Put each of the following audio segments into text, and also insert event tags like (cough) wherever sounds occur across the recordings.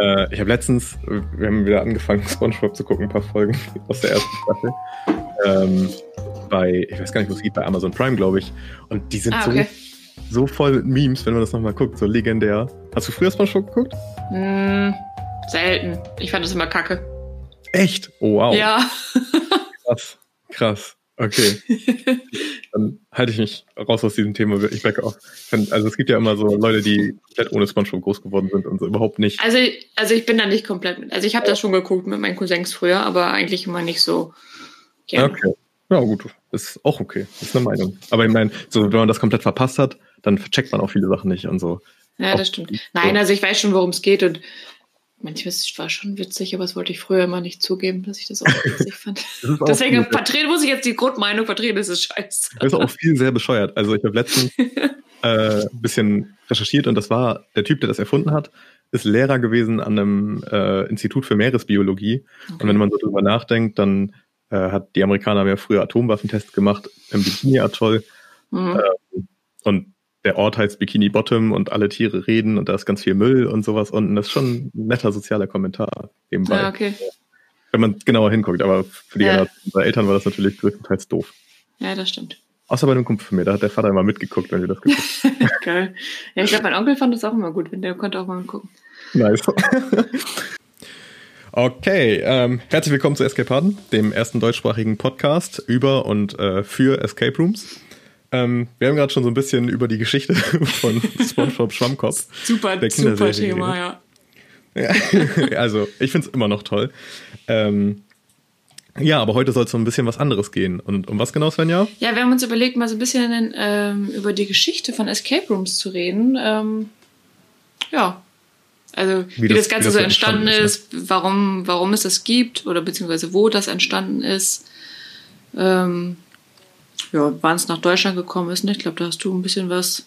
Äh, ich habe letztens, wir haben wieder angefangen, (laughs) SpongeBob zu gucken, ein paar Folgen aus der ersten Staffel. Ähm, bei, ich weiß gar nicht, wo es geht, bei Amazon Prime, glaube ich. Und die sind ah, okay. so, so voll mit Memes, wenn man das nochmal guckt, so legendär. Hast du früher SpongeBob geguckt? Mm, selten. Ich fand das immer kacke. Echt? Oh, wow. Ja. krass, krass. Okay. (laughs) Dann halte ich mich raus aus diesem Thema. Ich backe auf. Also es gibt ja immer so Leute, die komplett ohne Spongebob groß geworden sind und so überhaupt nicht. Also, also ich bin da nicht komplett mit. Also ich habe das schon geguckt mit meinen Cousins früher, aber eigentlich immer nicht so gerne. Okay. Ja, gut. Ist auch okay. Ist eine Meinung. Aber ich meine, so, wenn man das komplett verpasst hat, dann checkt man auch viele Sachen nicht und so. Ja, das stimmt. Nein, also ich weiß schon, worum es geht und Manches war schon witzig, aber das wollte ich früher immer nicht zugeben, dass ich das auch (laughs) witzig fand. Deswegen vertreten muss ich jetzt die Grundmeinung vertreten, das ist scheiße. Das ist auch viel sehr bescheuert. Also ich habe letztens (laughs) äh, ein bisschen recherchiert und das war der Typ, der das erfunden hat, ist Lehrer gewesen an einem äh, Institut für Meeresbiologie. Okay. Und wenn man so drüber nachdenkt, dann äh, hat die Amerikaner ja früher Atomwaffentests gemacht im Bikini-Atoll. Mhm. Äh, und der Ort heißt Bikini Bottom und alle Tiere reden und da ist ganz viel Müll und sowas unten. Das ist schon ein netter sozialer Kommentar nebenbei. Ja, okay. Wenn man genauer hinguckt, aber für die ja. Eltern war das natürlich größtenteils doof. Ja, das stimmt. Außer bei einem Kumpel von mir, da hat der Vater immer mitgeguckt, wenn wir das geguckt haben. (laughs) Geil. Ja, ich glaube, mein Onkel fand das auch immer gut, wenn der konnte auch mal mitgucken. Nice. (laughs) Okay, ähm, herzlich willkommen zu Escape Harden, dem ersten deutschsprachigen Podcast über und äh, für Escape Rooms. Ähm, wir haben gerade schon so ein bisschen über die Geschichte (laughs) von SpongeBob Schwammkopf. Super, der super Thema, ja. ja. (laughs) also, ich finde es immer noch toll. Ähm, ja, aber heute soll es um ein bisschen was anderes gehen. Und um was genau, Svenja? Ja, wir haben uns überlegt, mal so ein bisschen ähm, über die Geschichte von Escape Rooms zu reden. Ähm, ja. Also, wie, wie das, das, Ganze wie das so entstanden, entstanden ist, ne? warum, warum es das gibt oder beziehungsweise wo das entstanden ist. Ähm, ja, wann es nach Deutschland gekommen ist. Ne? Ich glaube, da hast du ein bisschen was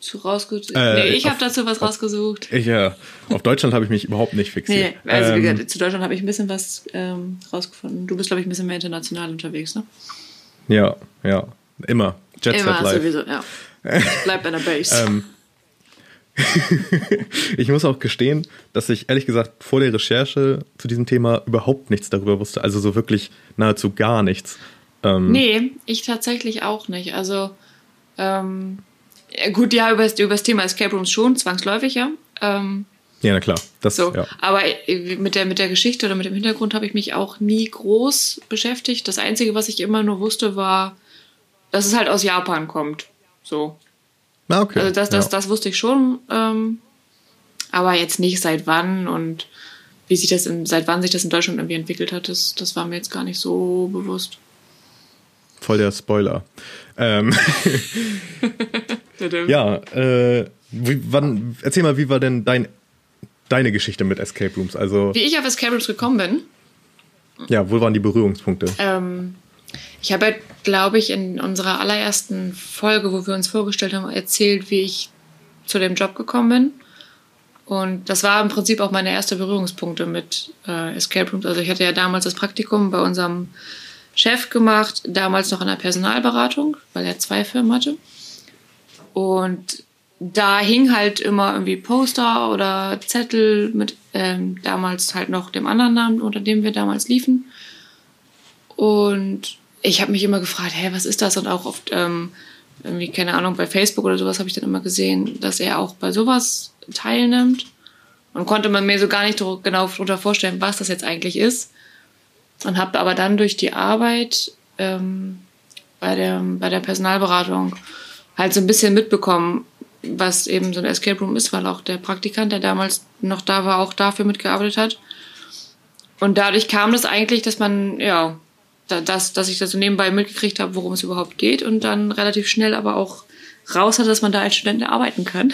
zu rausgesucht. Äh, nee, ich habe dazu was auf, rausgesucht. Ich, ja, auf Deutschland habe ich mich überhaupt nicht fixiert. Nee, also ähm, wie gesagt, zu Deutschland habe ich ein bisschen was ähm, rausgefunden. Du bist, glaube ich, ein bisschen mehr international unterwegs, ne? Ja, ja. Immer. Jet Immer, Set Live. sowieso, ja. Bleib bei der Base. (laughs) ähm, (laughs) ich muss auch gestehen, dass ich ehrlich gesagt vor der Recherche zu diesem Thema überhaupt nichts darüber wusste. Also so wirklich nahezu gar nichts. Ähm, nee, ich tatsächlich auch nicht. Also, ähm, gut, ja, über, über das Thema Escape Rooms schon, zwangsläufig, ja. Ähm, ja, na klar. Das, so. Ja. Aber mit der, mit der Geschichte oder mit dem Hintergrund habe ich mich auch nie groß beschäftigt. Das Einzige, was ich immer nur wusste, war, dass es halt aus Japan kommt. So. Na, okay. Also das, das, ja. das wusste ich schon. Ähm, aber jetzt nicht seit wann und wie sich das in, seit wann sich das in Deutschland irgendwie entwickelt hat, das, das war mir jetzt gar nicht so bewusst. Voll der Spoiler. Ähm (laughs) ja, äh, wie, wann, erzähl mal, wie war denn dein, deine Geschichte mit Escape Rooms? Also, wie ich auf Escape Rooms gekommen bin? Ja, wo waren die Berührungspunkte? Ähm, ich habe, halt, glaube ich, in unserer allerersten Folge, wo wir uns vorgestellt haben, erzählt, wie ich zu dem Job gekommen bin. Und das war im Prinzip auch meine erste Berührungspunkte mit äh, Escape Rooms. Also ich hatte ja damals das Praktikum bei unserem Chef gemacht, damals noch in der Personalberatung, weil er zwei Firmen hatte. Und da hing halt immer irgendwie Poster oder Zettel mit ähm, damals halt noch dem anderen Namen, unter dem wir damals liefen. Und ich habe mich immer gefragt, hey, was ist das? Und auch oft ähm, irgendwie, keine Ahnung, bei Facebook oder sowas habe ich dann immer gesehen, dass er auch bei sowas teilnimmt. Und konnte man mir so gar nicht genau darunter vorstellen, was das jetzt eigentlich ist. Und habe aber dann durch die Arbeit ähm, bei, der, bei der Personalberatung halt so ein bisschen mitbekommen, was eben so ein Escape Room ist, weil auch der Praktikant, der damals noch da war, auch dafür mitgearbeitet hat. Und dadurch kam das eigentlich, dass man, ja, dass, dass ich das so nebenbei mitgekriegt habe, worum es überhaupt geht und dann relativ schnell aber auch raus hatte, dass man da als Student arbeiten kann.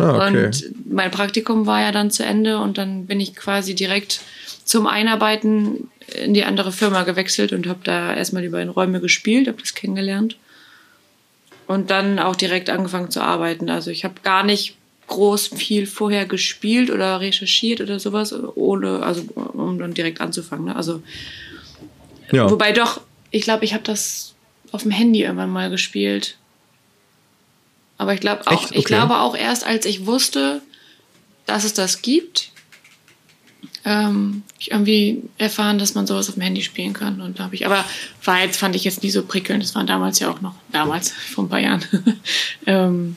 Ah, okay. Und mein Praktikum war ja dann zu Ende und dann bin ich quasi direkt zum Einarbeiten in die andere Firma gewechselt und habe da erstmal die beiden Räume gespielt, habe das kennengelernt und dann auch direkt angefangen zu arbeiten. Also ich habe gar nicht groß viel vorher gespielt oder recherchiert oder sowas, ohne, also um dann direkt anzufangen. Ne? Also ja. wobei doch, ich glaube, ich habe das auf dem Handy irgendwann mal gespielt. Aber ich glaube auch, okay. ich glaube auch erst, als ich wusste, dass es das gibt, ähm, ich irgendwie erfahren, dass man sowas auf dem Handy spielen kann. Und da habe ich, aber war jetzt, fand ich jetzt nie so prickelnd. Das war damals ja auch noch, damals, (laughs) vor ein paar Jahren. (laughs) ähm,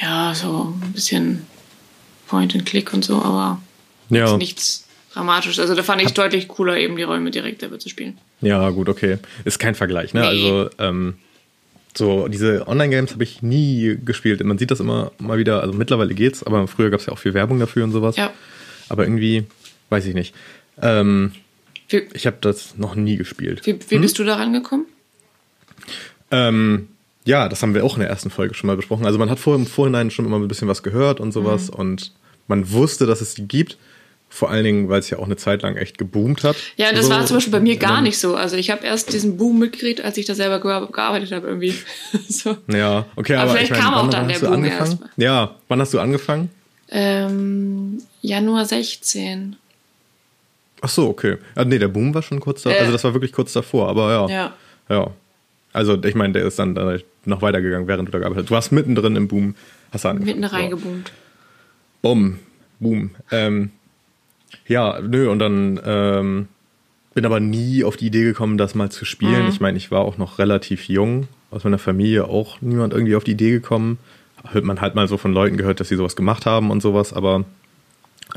ja, so ein bisschen Point and Click und so, aber Ja. nichts dramatisch. Also da fand ich deutlich cooler, eben die Räume direkt selber zu spielen. Ja, gut, okay. Ist kein Vergleich, ne? Nee. Also, ähm, so diese Online-Games habe ich nie gespielt. Man sieht das immer mal wieder, also mittlerweile geht's, aber früher gab es ja auch viel Werbung dafür und sowas. Ja. Aber irgendwie, weiß ich nicht. Ähm, Wie, ich habe das noch nie gespielt. wie, wie bist du da rangekommen? Ähm, ja, das haben wir auch in der ersten Folge schon mal besprochen. Also man hat vor, im Vorhinein schon immer ein bisschen was gehört und sowas Mhm. und man wusste, dass es die gibt. Vor allen Dingen, weil es ja auch eine Zeit lang echt geboomt hat. Ja, das So. war zum Beispiel bei mir gar nicht so. Also ich habe erst diesen Boom mitgekriegt, als ich da selber ge gearbeitet habe irgendwie. (laughs) so. Ja, okay, Aber aber, vielleicht ich meine, kam auch dann der hast du Boom angefangen? erst. Ja, wann hast du angefangen? Ähm, Januar 16. Ach so, okay. Ah, nee, der Boom war schon kurz da, Äh. also das war wirklich kurz davor, aber ja. Ja. Ja. Also ich meine, der ist dann äh, noch weitergegangen, während du da gearbeitet hast. Du warst mittendrin im Boom, hast du angefangen. Mitten reingeboomt. Bumm, boom. Ähm, ja, nö, und dann ähm, bin aber nie auf die Idee gekommen, das mal zu spielen. Mhm. Ich meine, ich war auch noch relativ jung, aus meiner Familie auch niemand irgendwie auf die Idee gekommen. Hört man halt mal so von Leuten gehört, dass sie sowas gemacht haben und sowas, aber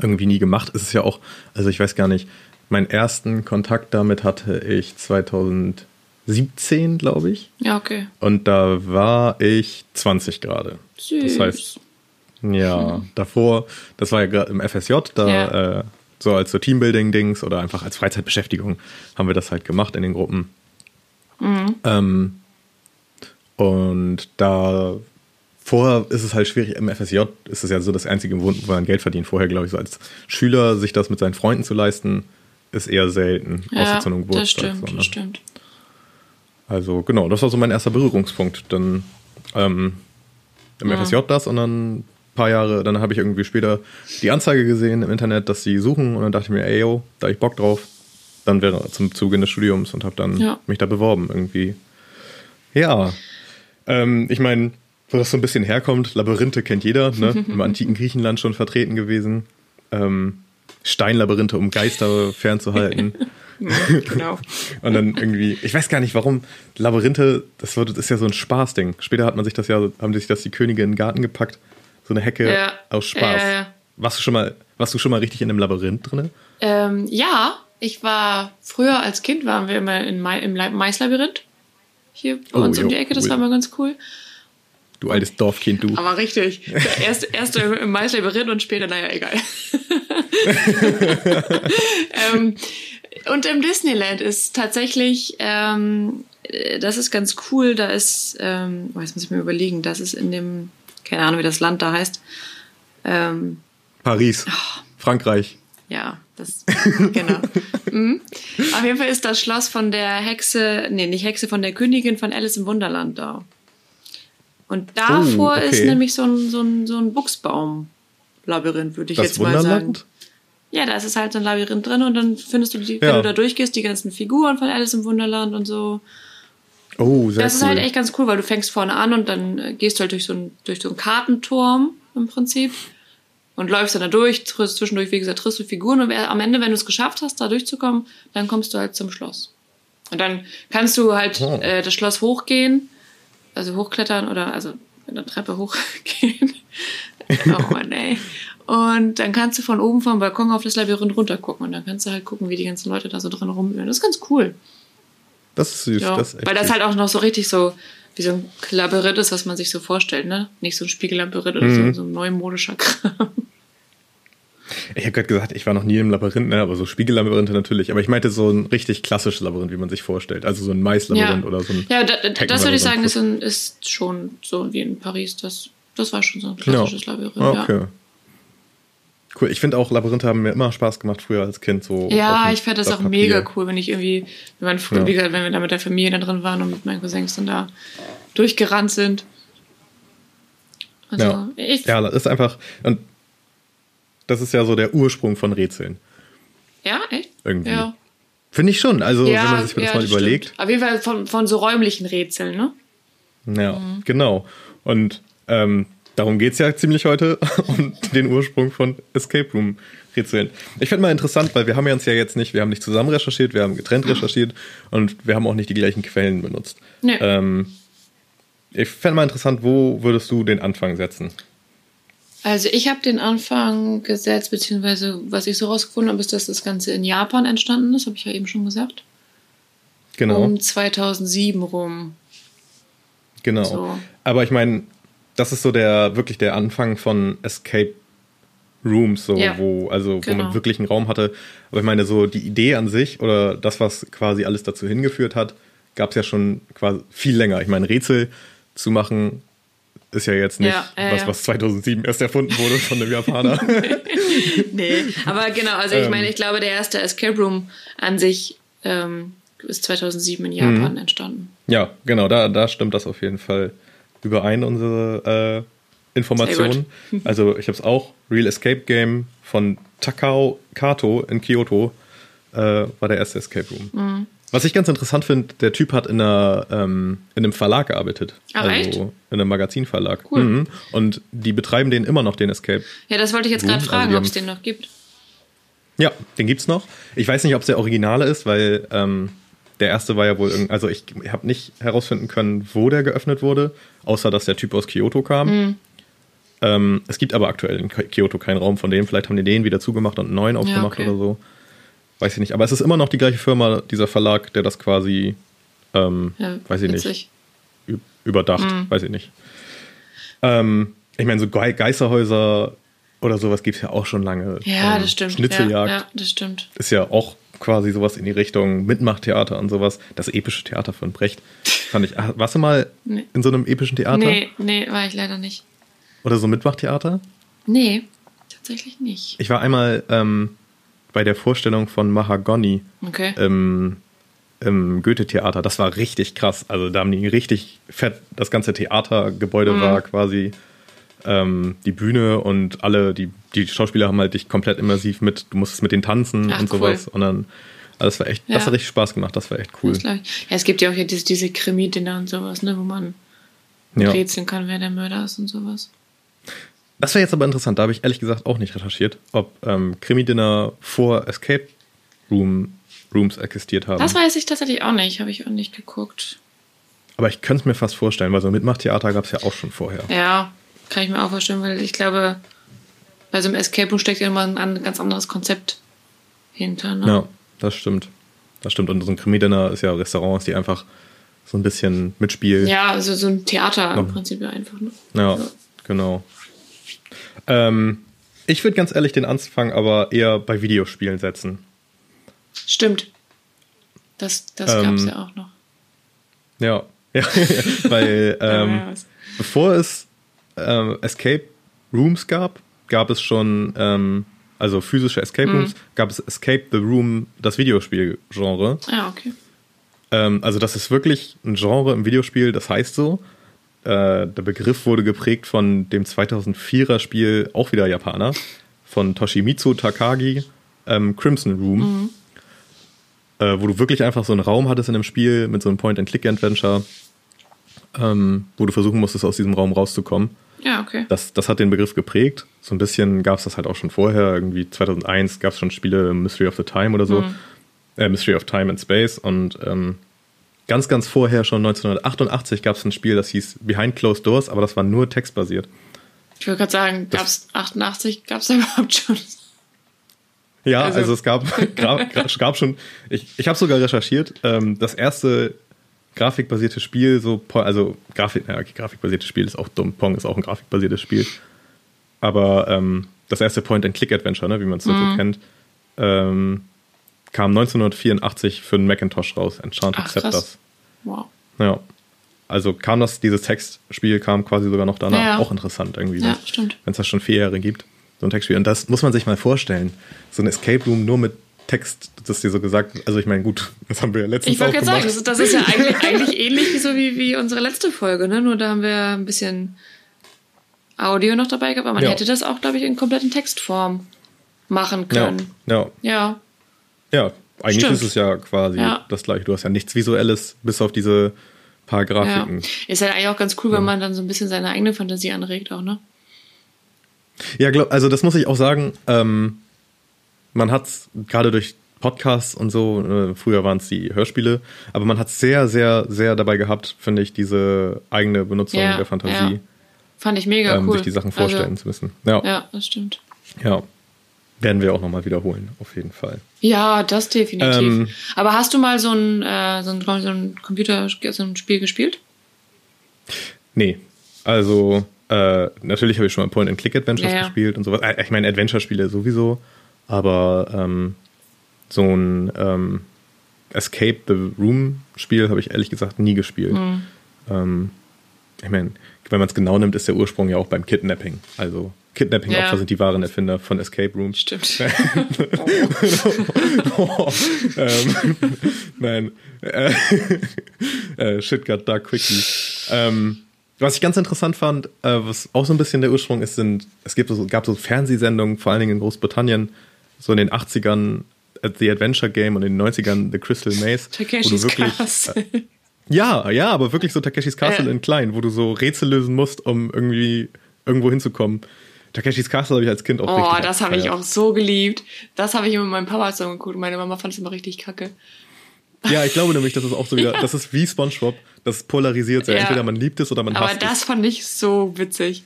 irgendwie nie gemacht. ist Es ja auch, also ich weiß gar nicht, meinen ersten Kontakt damit hatte ich 2017, glaube ich. Ja, okay. Und da war ich 20 gerade. Süß. Das heißt, ja, davor, das war ja gerade im FSJ, da Ja. äh, so als so Teambuilding-Dings oder einfach als Freizeitbeschäftigung haben wir das halt gemacht in den Gruppen. Ähm, und da vorher ist es halt schwierig, im FSJ ist es ja so das einzige, wo wo man Geld verdient. Vorher, glaube ich, so als Schüler sich das mit seinen Freunden zu leisten, ist eher selten. ja, zu einem das Geburtstag. stimmt, so, ne? das stimmt. Also genau, das war so mein erster Berührungspunkt. Dann ähm, im Ja. FSJ das und dann ein paar Jahre, dann habe ich irgendwie später die Anzeige gesehen im Internet, dass sie suchen und dann dachte ich mir, ey yo, da hab ich Bock drauf. Dann wäre zum Zuge des Studiums und habe dann Ja. mich da beworben irgendwie. Ja, ähm, ich meine, wo das so ein bisschen herkommt, Labyrinthe kennt jeder, ne? (laughs) im antiken Griechenland schon vertreten gewesen. Ähm, Steinlabyrinthe, um Geister fernzuhalten. (laughs) genau. (laughs) Und dann irgendwie, ich weiß gar nicht warum, Labyrinthe, das, wird, das ist ja so ein Spaßding. Später hat man sich das ja, haben sich das die Könige in den Garten gepackt. So eine Hecke Ja. aus Spaß. Ja. Warst du schon mal, warst du schon mal richtig in einem Labyrinth drin? Ähm, ja, ich war früher als Kind waren wir immer in im Maislabyrinth. Hier bei Oh, uns um jo, die Ecke, das cool. war mal ganz cool. Du altes Dorfkind, du. Aber richtig. Erst, erst im Maislabyrinth und später, naja, egal. (laughs) ähm, und im Disneyland ist tatsächlich, ähm, äh, das ist ganz cool, da ist, ähm, oh, jetzt muss ich mir überlegen, das ist in dem, keine Ahnung, wie das Land da heißt. Ähm, Paris, Ah. Frankreich. ja, das, genau. (laughs) mhm. Auf jeden Fall ist das Schloss von der Hexe, nee, nicht Hexe, von der Königin von Alice im Wunderland da. Und davor Oh, okay. ist nämlich so ein, so ein, so ein Buchsbaum-Labyrinth, würde ich Das jetzt mal sagen. Wunderland? Ja, da ist es halt so ein Labyrinth drin und dann findest du, die, wenn Ja. du da durchgehst, die ganzen Figuren von Alice im Wunderland und so. Oh, sehr Das cool. ist halt echt ganz cool, weil du fängst vorne an und dann äh, gehst du halt durch so, ein, durch so einen Kartenturm im Prinzip und läufst dann da durch, triffst zwischendurch, wie gesagt, triffst du Figuren und am Ende, wenn du es geschafft hast, da durchzukommen, dann kommst du halt zum Schloss. Und dann kannst du halt Oh. äh, das Schloss hochgehen, also hochklettern oder also mit einer Treppe hochgehen. (laughs) oh Mann, ey. Und dann kannst du von oben vom Balkon auf das Labyrinth runtergucken und dann kannst du halt gucken, wie die ganzen Leute da so drin rumühren. Das ist ganz cool. das ist süß. Ja, das ist echt weil das halt auch noch so richtig so wie so ein Labyrinth ist, was man sich so vorstellt, ne? Nicht so ein Spiegellabyrinth oder Mhm. so, so ein neumodischer (laughs) Kram. Ich habe gerade gesagt, ich war noch nie im Labyrinth, ne, aber so Spiegellabyrinthe natürlich. Aber ich meinte so ein richtig klassisches Labyrinth, wie man sich vorstellt. Also so ein Maislabyrinth oder so ein. ja, da, da, das würde ich sagen, ist, ein, ist schon so wie in Paris. Das, das war schon so ein klassisches Labyrinth. Okay. Ja, Cool. Ich finde auch Labyrinthe haben mir immer Spaß gemacht früher als Kind. So ja ich fand das auch Papier. mega cool, wenn ich irgendwie, wenn, man, früher, Ja. wie gesagt, wenn wir da mit der Familie dann drin waren und mit meinen Cousins dann da durchgerannt sind. Also, Ja. ich, Ja, das ist einfach. Und das ist ja so der Ursprung von Rätseln. ja, echt? Irgendwie. Ja. Finde ich schon. Also, ja, wenn man sich das ja, mal das überlegt. Stimmt. Auf jeden Fall von, von so räumlichen Rätseln, ne? Ja, genau. Und ähm, darum geht's ja ziemlich heute, (laughs) um den Ursprung von Escape Room Rätseln. Ich finde mal interessant, weil wir haben ja uns ja jetzt nicht, wir haben nicht zusammen recherchiert, wir haben getrennt recherchiert und wir haben auch nicht die gleichen Quellen benutzt. Nee. Ähm, ich fände mal interessant, wo würdest du den Anfang setzen? Also ich habe den Anfang gesetzt, beziehungsweise was ich so rausgefunden habe, ist, dass das Ganze in Japan entstanden ist, habe ich ja eben schon gesagt. Genau. Um 2007 rum. Genau. So. Aber ich meine, das ist so der wirklich der Anfang von Escape Rooms, so Ja, wo also wo genau. man wirklich einen Raum hatte. Aber ich meine, so die Idee an sich oder das, was quasi alles dazu hingeführt hat, gab es ja schon quasi viel länger. Ich meine, Rätsel zu machen ist ja jetzt nicht Ja, ja, was, was 2007 erst erfunden wurde von einem Japaner. (laughs) (laughs) Nee, aber genau, also ich Ähm. meine, ich glaube, der erste Escape Room an sich ähm, ist 2007 in Japan Mhm. entstanden. Ja, genau, da, da stimmt das auf jeden Fall überein, unsere äh, Informationen. Also ich habe es auch, Real Escape Game von Takao Kato in Kyoto äh, war der erste Escape Room. Mhm. Was ich ganz interessant finde, der Typ hat in, einer, ähm, in einem Verlag gearbeitet. Ach, also echt? in einem Magazinverlag. Cool. Mhm. Und die betreiben den immer noch, den Escape. Ja, das wollte ich jetzt gerade also fragen, die ob es den noch gibt. Ja, den gibt's noch. Ich weiß nicht, ob es der Originale ist, weil ähm, der erste war ja wohl irgend, also ich habe nicht herausfinden können, wo der geöffnet wurde, außer dass der Typ aus Kyoto kam. Ähm, es gibt aber aktuell in Kyoto keinen Raum von dem. Vielleicht haben die den wieder zugemacht und einen neuen aufgemacht okay. oder so. Weiß ich nicht. Aber es ist immer noch die gleiche Firma, dieser Verlag, der das quasi, ähm, Ja, weiß ich nicht, witzig. ü- überdacht, Mhm. weiß ich nicht. Ähm, ich meine, so Ge Geisterhäuser oder sowas gibt's ja auch schon lange. Ja, Ähm, das stimmt. Schnitzeljagd Ja, ja, das stimmt. ist ja auch quasi sowas in die Richtung Mitmachtheater und sowas. Das epische Theater von Brecht. Fand ich. Ah, Warst du mal Nee. in so einem epischen Theater? Nee, nee, war ich leider nicht. Oder so Mitmachtheater? Nee, tatsächlich nicht. Ich war einmal ähm, bei der Vorstellung von Mahagoni Okay. im, im Goethe-Theater. Das war richtig krass. Also da haben die richtig fett, das ganze Theatergebäude Mhm. war quasi ähm, die Bühne und alle, die, die Schauspieler haben halt dich komplett immersiv mit, du musstest mit denen tanzen Ach, und sowas. cool. Und dann, also das war echt, das Ja. hat richtig Spaß gemacht, das war echt cool. Das. Ja, es gibt ja auch hier diese, diese Krimi-Dinner und sowas, ne, wo man Ja. rätseln kann, wer der Mörder ist und sowas. Das wäre jetzt aber interessant, da habe ich ehrlich gesagt auch nicht recherchiert, ob ähm, Krimi-Dinner vor Escape Room Rooms existiert haben. Das weiß ich tatsächlich auch nicht, habe ich auch nicht geguckt. Aber ich könnte es mir fast vorstellen, weil so ein Mitmachtheater gab es ja auch schon vorher. Ja, kann ich mir auch vorstellen, weil ich glaube, bei so einem Escape Room steckt ja immer ein, an- ganz anderes Konzept hinter. Ne? Ja, das stimmt. Das stimmt. Und so ein Krimi-Dinner ist ja Restaurants, die einfach so ein bisschen mitspielen. Ja, also so ein Theater im Ja. Prinzip ja einfach. Ne? Ja, genau. Ähm, ich würde ganz ehrlich den Anfang aber eher bei Videospielen setzen. Stimmt. Das, das Ähm, gab es ja auch noch. Ja, (laughs) ja weil (laughs) ähm, Ja, bevor es ähm, Escape Rooms gab, gab es schon, ähm, also physische Escape Mhm. Rooms, gab es Escape the Room, das Videospielgenre. Ah, okay. Ähm, also das ist wirklich ein Genre im Videospiel, das heißt so. Äh, der Begriff wurde geprägt von dem 2004er Spiel, auch wieder Japaner, von Toshimitsu Takagi, ähm, Crimson Room. Äh, wo du wirklich einfach so einen Raum hattest in dem Spiel mit so einem Point-and-Click-Adventure, ähm, wo du versuchen musstest, aus diesem Raum rauszukommen. Ja, okay. Das, das hat den Begriff geprägt. So ein bisschen gab es das halt auch schon vorher. Irgendwie 2001 gab es schon Spiele Mystery of the Time oder so. Äh, Mystery of Time and Space. Und ähm, ganz, ganz vorher, schon 1988, gab es ein Spiel, das hieß Behind Closed Doors, aber das war nur textbasiert. Ich wollte gerade sagen, gab es 88, gab es überhaupt schon? Ja, Also- also, es gab, (laughs) (laughs) gra- gab schon, ich, ich habe sogar recherchiert, ähm, das erste grafikbasierte Spiel, so, also Grafik, ja, okay, grafikbasiertes Spiel ist auch dumm, Pong ist auch ein grafikbasiertes Spiel. Aber ähm, das erste Point-and-Click-Adventure, ne, wie man es so kennt, ähm, kam 1984 für den Macintosh raus, Enchanted Ach. Scepters. Wow. Ja. Also kam das, dieses Textspiel kam quasi sogar noch danach. Ja. Auch interessant irgendwie. Ja, ne? stimmt. Wenn es das schon vier Jahre gibt, so ein Textspiel. Und das muss man sich mal vorstellen. So ein Escape Room nur mit Text, das ist dir so gesagt. Also ich meine, gut, (laughs) das haben wir ja letztens Ich wollte gerade sagen, das ist, das ist ja eigentlich, (laughs) eigentlich ähnlich wie so wie, wie unsere letzte Folge, ne? Nur da haben wir ein bisschen Audio noch dabei gehabt, aber man Ja. hätte das auch, glaube ich, in kompletten Textform machen können. ja, Ja. ja. Eigentlich Stimmt. ist es ja quasi Ja. das gleiche. Du hast ja nichts Visuelles, bis auf diese paar Grafiken. Ja. Ist halt eigentlich auch ganz cool, wenn man dann so ein bisschen seine eigene Fantasie anregt, auch, ne? Ja, glaub, also das muss ich auch sagen. Ähm, man hat gerade durch Podcasts und so, äh, früher waren es die Hörspiele, aber man hat sehr, sehr, sehr dabei gehabt, finde ich, diese eigene Benutzung Ja, der Fantasie, ja. Fand ich mega ähm, cool. sich die Sachen vorstellen Also, zu müssen. Ja, ja. ja, das stimmt. Werden wir auch nochmal wiederholen, auf jeden Fall. Ja, das definitiv. Ähm, Aber hast du mal so ein, äh, so ein, so ein Computer, so ein Spiel gespielt? Nee, also äh, natürlich habe ich schon mal Point-and-Click-Adventures Ja, ja. gespielt und sowas. Äh, Ich meine, Adventure-Spiele sowieso, aber ähm, so ein ähm, Escape the Room-Spiel habe ich ehrlich gesagt nie gespielt. Mhm. Ähm, ich meine, wenn man es genau nimmt, ist der Ursprung ja auch beim Kidnapping. Also Kidnapping-Opfer Ja. sind die wahren Erfinder von Escape Rooms. Stimmt. oh, (laughs) ähm, nein. Äh, äh, shit got dark quickly. Ähm, was ich ganz interessant fand, äh, was auch so ein bisschen der Ursprung ist, sind, es gibt so, gab so Fernsehsendungen, vor allen Dingen in Großbritannien, so in den 80ern äh, The Adventure Game und in den 90ern The Crystal Maze. wo du Takeshis wirklich, Castle. ja, ja, aber wirklich so Takeshis Castle Ja. in klein, wo du so Rätsel lösen musst, um irgendwie irgendwo hinzukommen. Takeshis Castle habe ich als Kind auch Oh, das habe ich auch so geliebt. Das habe ich immer mit meinem Papa so geguckt. Meine Mama fand es immer richtig kacke. Ja, ich glaube (laughs) nämlich, das ist auch so wieder, das ist wie SpongeBob, das polarisiert sehr. Ja. Entweder man liebt es oder man Aber hasst das fand ich so witzig.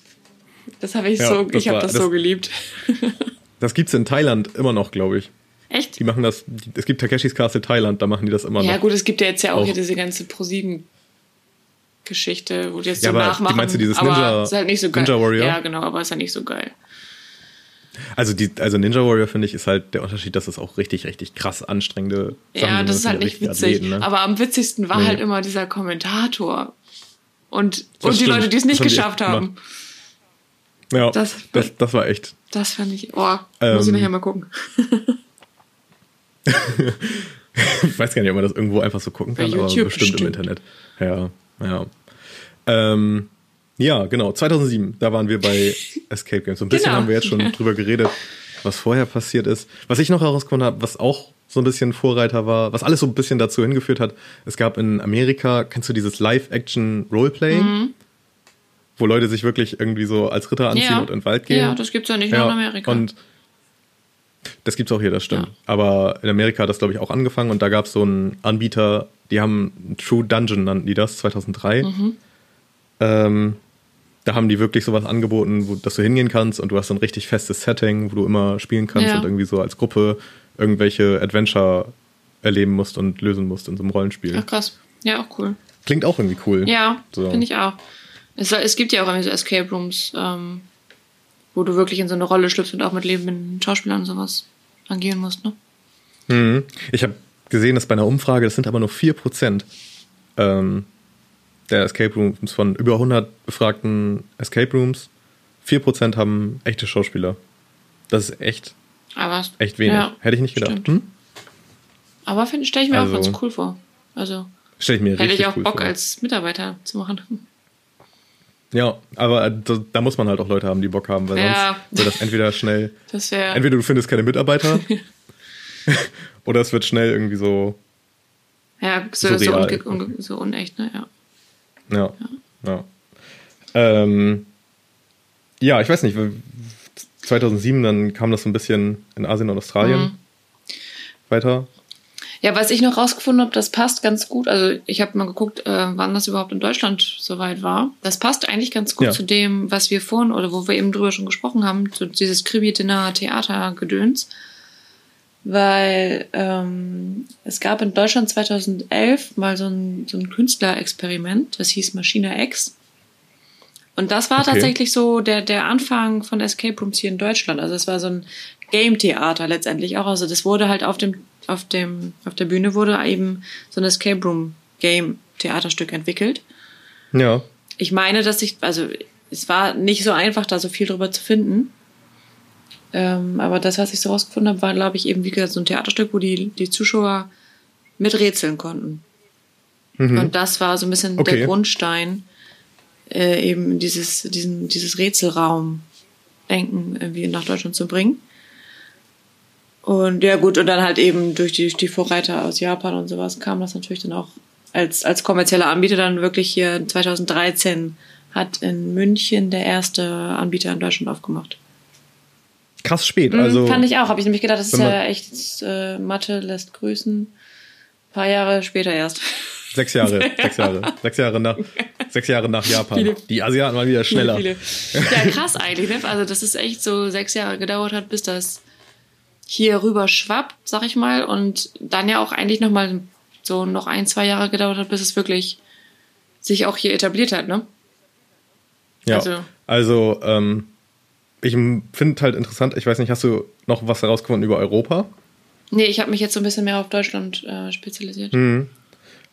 Das habe ich Ja, so, ich habe das, das- so geliebt. es. (laughs) Das gibt's in Thailand immer noch, glaube ich. Echt? Die machen das, es gibt Takeshis Castle Thailand, da machen die das immer Ja, noch. gut, es gibt ja jetzt ja auch, Auch. hier diese ganze ProSieben Geschichte, wo die jetzt Ja, so aber nachmachen. meinst du dieses aber Ninja- ist halt nicht so geil. Ninja Warrior? Ja, genau, aber ist halt nicht so geil. Also die, also Ninja Warrior finde ich ist halt der Unterschied, dass es auch richtig, richtig krass anstrengende Sachen Ja, das ist halt sind nicht witzig. Athleten, ne? Aber am witzigsten war Nee. halt immer dieser Kommentator. Und, Das und die. Leute, die es Das nicht echt geschafft haben. Ja, das- das, das, war echt. Das fand ich, oh, Ähm, muss ich nachher mal gucken. (laughs) Ich weiß gar nicht, ob man das irgendwo einfach so gucken Bei kann, aber YouTube bestimmt, im bestimmt. Internet. Ja, ja. Ähm, ja, genau. 2007, da waren wir bei (laughs) Escape Games. So ein bisschen Genau. haben wir jetzt schon Ja. (laughs) drüber geredet, was vorher passiert ist. Was ich noch herausgefunden habe, was auch so ein bisschen Vorreiter war, was alles so ein bisschen dazu hingeführt hat, es gab in Amerika, kennst du dieses Live-Action-Roleplay? Wo Leute sich wirklich irgendwie so als Ritter anziehen Mhm. Ja. und in den Wald gehen. Ja, das gibt's ja nicht nur in Amerika. Und das gibt's auch hier, das stimmt. Ja. Aber in Amerika hat das, glaube ich, auch angefangen und da gab es so einen Anbieter, die haben True Dungeon nannten die das, 2003. Mhm. Ähm, da haben die wirklich sowas angeboten, wo, dass du hingehen kannst und du hast so ein richtig festes Setting, wo du immer spielen kannst Ja. und irgendwie so als Gruppe irgendwelche Adventure erleben musst und lösen musst in so einem Rollenspiel. Ach krass. Ja, auch cool. Klingt auch irgendwie cool. Ja, So. finde ich auch. Es, es gibt ja auch irgendwie so Escape Rooms, ähm, wo du wirklich in so eine Rolle schlüpfst und auch mit lebenden Schauspielern und sowas agieren musst, ne? Mhm. Ich habe gesehen, dass bei einer Umfrage, das sind aber nur 4% ähm, der Escape Rooms von über 100 befragten Escape Rooms. 4% haben echte Schauspieler. Das ist echt, Aber echt wenig. Ja, Hätte ich nicht gedacht. Hm? Aber stelle ich mir Also- auch ganz cool vor. Also Stell ich mir hätte ich auch cool Bock vor. als Mitarbeiter zu machen. Ja, aber äh, da, da muss man halt auch Leute haben, die Bock haben, weil Ja. sonst wird das entweder schnell, Das entweder du findest keine Mitarbeiter (laughs) oder es wird schnell irgendwie so, Ja, so, so, unge unge so unecht, ne? Ja. ja, ja. Ähm, ja, ich weiß nicht, 2007, dann kam das so ein bisschen in Asien und Australien Mhm. weiter. Ja, was ich noch rausgefunden habe, das passt ganz gut. Also ich habe mal geguckt, äh, wann das überhaupt in Deutschland soweit war. Das passt eigentlich ganz gut Ja. zu dem, was wir vorhin oder wo wir eben drüber schon gesprochen haben, zu dieses Kribi-Dinner-Theater-Gedöns. Weil ähm, es gab in Deutschland 2011 mal so ein, so ein Künstlerexperiment, das hieß Maschine X. Und das war Okay. tatsächlich so der, der Anfang von Escape Rooms hier in Deutschland. Also es war so ein Game-Theater letztendlich auch. Also das wurde halt auf dem, auf dem, auf der Bühne wurde eben so ein Escape Room Game-Theaterstück entwickelt. Ja, Ich meine, dass ich, also es war nicht so einfach, da so viel drüber zu finden. Ähm, aber das, was ich so rausgefunden habe, war, glaube ich, eben wie gesagt so ein Theaterstück, wo die, die Zuschauer miträtseln konnten. Und das war so ein bisschen Mhm. Okay. der Grundstein, äh, eben dieses, diesen, dieses Rätselraum-Denken irgendwie nach Deutschland zu bringen. Und ja gut, und dann halt eben durch die, die Vorreiter aus Japan und sowas kam das natürlich dann auch als, als kommerzieller Anbieter dann wirklich hier 2013 hat in München der erste Anbieter in Deutschland aufgemacht. Krass spät. Mhm, Also Fand ich auch. Habe ich nämlich gedacht, das ist ja echt, äh, Mathe lässt grüßen. Ein paar Jahre später erst. sechs Jahre, (laughs) sechs Jahre, sechs Jahre nach, sechs Jahre nach Japan. Viele- Die Asiaten waren wieder schneller. Viele, viele. (laughs) Ja, krass eigentlich, ne? Also, dass es echt so sechs Jahre gedauert hat, bis das hier rüber schwappt, sag ich mal. Und dann ja auch eigentlich nochmal so noch ein, zwei Jahre gedauert hat, bis es wirklich sich auch hier etabliert hat, ne? Ja. Also- Also, ähm, ich finde halt interessant, ich weiß nicht, hast du noch was herausgefunden über Europa? Nee, ich habe mich jetzt so ein bisschen mehr auf Deutschland äh, spezialisiert. Hm.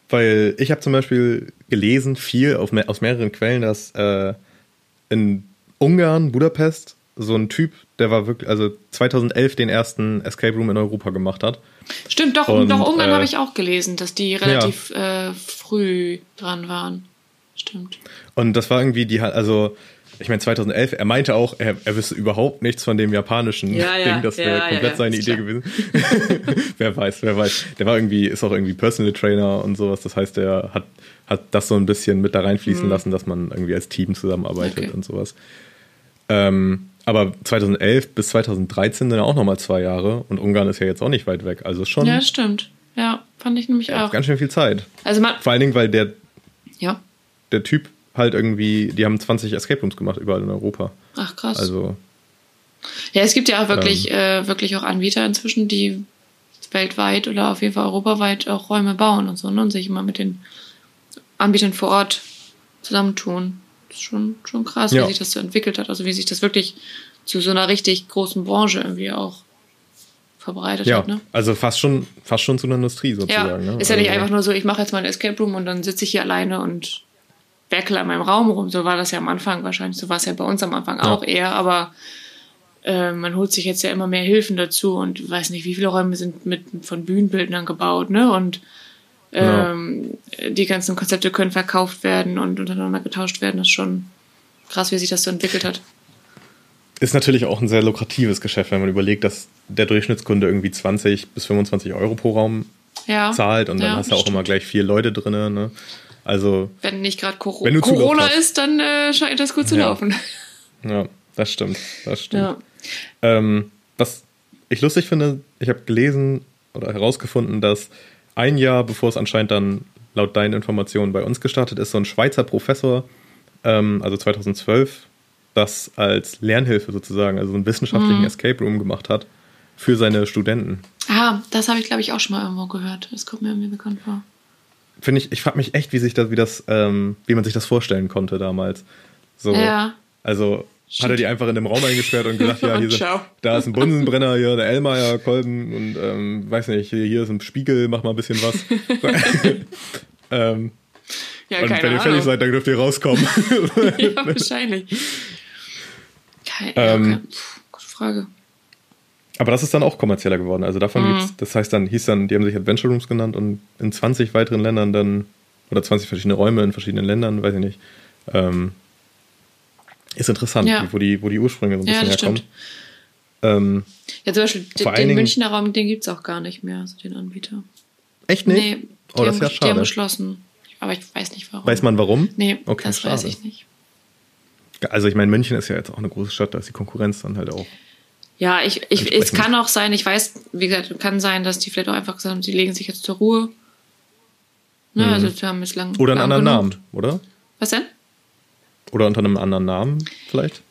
Weil ich habe zum Beispiel gelesen, viel auf, aus mehreren Quellen, dass äh, in Ungarn, Budapest, so ein Typ, der war wirklich, also 2011 den ersten Escape Room in Europa gemacht hat. Stimmt, doch, Und, doch Ungarn äh, habe ich auch gelesen, dass die relativ äh, früh dran waren. Stimmt. Und das war irgendwie die, also ich meine 2011, er meinte auch, er, er wüsste überhaupt nichts von dem japanischen Ja, ja, Ding, das wäre ja, ja, komplett ja, seine Idee klar. gewesen. (laughs) wer weiß, wer weiß. Der war irgendwie, ist auch irgendwie Personal Trainer und sowas. Das heißt, er hat, hat das so ein bisschen mit da reinfließen lassen, dass man irgendwie als Team zusammenarbeitet Mhm. Okay. und sowas. Ähm, aber 2011 bis 2013 sind ja auch nochmal zwei Jahre und Ungarn ist ja jetzt auch nicht weit weg. Also schon Ja, stimmt. Ja, fand ich nämlich auch. ganz schön viel Zeit. Also man, Vor allen Dingen, weil der, ja. der Typ halt irgendwie, die haben 20 Escape Rooms gemacht überall in Europa. Ach krass. Also Ja, es gibt ja auch wirklich, Ähm. äh, wirklich auch Anbieter inzwischen, die weltweit oder auf jeden Fall europaweit auch Räume bauen und so ne, und sich immer mit den Anbietern vor Ort zusammentun. Ist schon, schon krass, Ja. wie sich das so entwickelt hat. Also wie sich das wirklich zu so einer richtig großen Branche irgendwie auch verbreitet Ja, hat. Ne? also fast schon, fast schon zu einer Industrie Ja, sozusagen. ne? ist ja nicht also, einfach nur so, ich mache jetzt mal ein Escape Room und dann sitze ich hier alleine und werkele an meinem Raum rum. So war das ja am Anfang wahrscheinlich. So war es ja bei uns am Anfang Ja. auch eher, aber äh, man holt sich jetzt ja immer mehr Hilfen dazu und weiß nicht, wie viele Räume sind mit von Bühnenbildnern gebaut, ne? Und Ja. ähm, die ganzen Konzepte können verkauft werden und untereinander getauscht werden. Das ist schon krass, wie sich das so entwickelt hat. Ist natürlich auch ein sehr lukratives Geschäft, wenn man überlegt, dass der Durchschnittskunde irgendwie 20 bis 25 Euro pro Raum Ja. zahlt und dann ja, hast du auch stimmt. immer gleich vier Leute drin. Ne? Also, Wenn nicht gerade Coro Corona ist, dann äh, scheint das gut zu laufen. (laughs) ja, das stimmt. Das stimmt. Ähm, was ich lustig finde, ich habe gelesen oder herausgefunden, dass ein Jahr bevor es anscheinend dann laut deinen Informationen bei uns gestartet ist, so ein Schweizer Professor, ähm, also 2012, das als Lernhilfe sozusagen, also so einen wissenschaftlichen Escape Room gemacht hat für seine Studenten. Ah, das habe ich, glaube ich, auch schon mal irgendwo gehört. Das kommt mir irgendwie bekannt vor. Finde ich, ich frage mich echt, wie sich das, wie das, ähm, wie man sich das vorstellen konnte damals. So, Ja. Also hat er die einfach in dem Raum eingesperrt und gesagt, ja, hier sind, da ist ein Bunsenbrenner, hier der Elmeier, Kolben und ähm, weiß nicht, hier, hier ist ein Spiegel, mach mal ein bisschen was. (laughs) ähm, Ja, und wenn ihr fertig seid, dann dürft ihr rauskommen. (laughs) ja, (laughs) wahrscheinlich. Keine, Ähm, okay. Puh, gute Frage. Aber das ist dann auch kommerzieller geworden. Also davon Mhm. gibt's, das heißt dann, hieß dann, die haben sich Adventure Rooms genannt und in 20 weiteren Ländern dann, oder 20 verschiedene Räume in verschiedenen Ländern, weiß ich nicht. Ähm, ist interessant, Ja. wo, die, wo die Ursprünge so ein Ja, bisschen das herkommen. Ähm, Ja, zum Beispiel Vor den, den Münchner Raum, den gibt es auch gar nicht mehr, also den Anbieter. echt nicht? Nee, oh, das ist ja haben, die haben schade. geschlossen. Aber ich weiß nicht warum. Weiß man warum? Nee, Okay, das weiß schade. ich nicht. Also ich meine, München ist ja jetzt auch eine große Stadt, da ist die Konkurrenz dann halt auch. Ja, ich, ich, es kann auch sein, ich weiß, wie gesagt, kann sein, dass die vielleicht auch einfach gesagt haben, sie legen sich jetzt zur Ruhe. Ne, Mhm. also haben lang. Oder einen lang anderen genug. Namen, oder? Was denn? Oder unter einem anderen Namen vielleicht?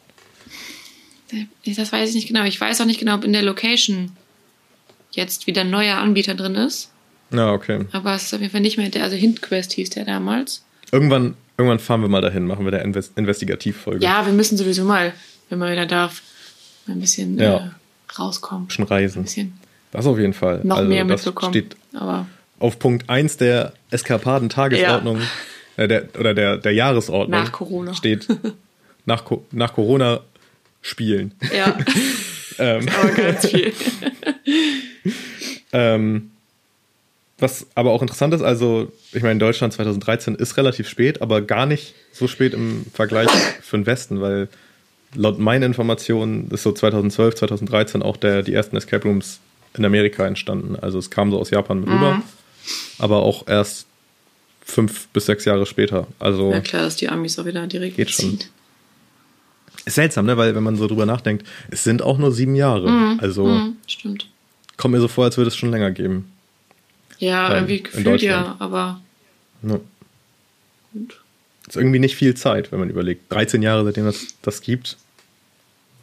Äh, Das weiß ich nicht genau. Ich weiß auch nicht genau, ob in der Location jetzt wieder ein neuer Anbieter drin ist. Ja, okay. Aber es ist auf jeden Fall nicht mehr der, also Hintquest hieß der damals. Irgendwann, irgendwann fahren wir mal dahin, machen wir der Invest Investigativfolge. Ja, wir müssen sowieso mal, wenn man wieder darf, mal ein bisschen Ja. äh, rauskommen. Schon Ein reisen. bisschen Das auf jeden Fall. noch also mehr das mitbekommen. steht Aber auf Punkt 1 der Eskapaden-Tagesordnung äh, der, oder der, der Jahresordnung. Nach Corona. Steht nach, nach Corona spielen. ja, (laughs) ähm, aber ganz viel. (laughs) ähm, was aber auch interessant ist, also ich meine, Deutschland 2013 ist relativ spät, aber gar nicht so spät im Vergleich für den Westen, weil laut meinen Informationen ist so 2012, 2013 auch der, die ersten Escape Rooms in Amerika entstanden. Also es kam so aus Japan mit rüber, aber auch erst fünf bis sechs Jahre später. Also Ja klar, dass die Amis auch wieder direkt Geht schon. ist seltsam, ne? Weil wenn man so drüber nachdenkt, es sind auch nur sieben Jahre. Also Hm, stimmt. kommt mir so vor, als würde es schon länger geben. Ja, Ja, irgendwie gefühlt ja, aber Ne? gut. Ist irgendwie nicht viel Zeit, wenn man überlegt. 13 Jahre, seitdem das das gibt.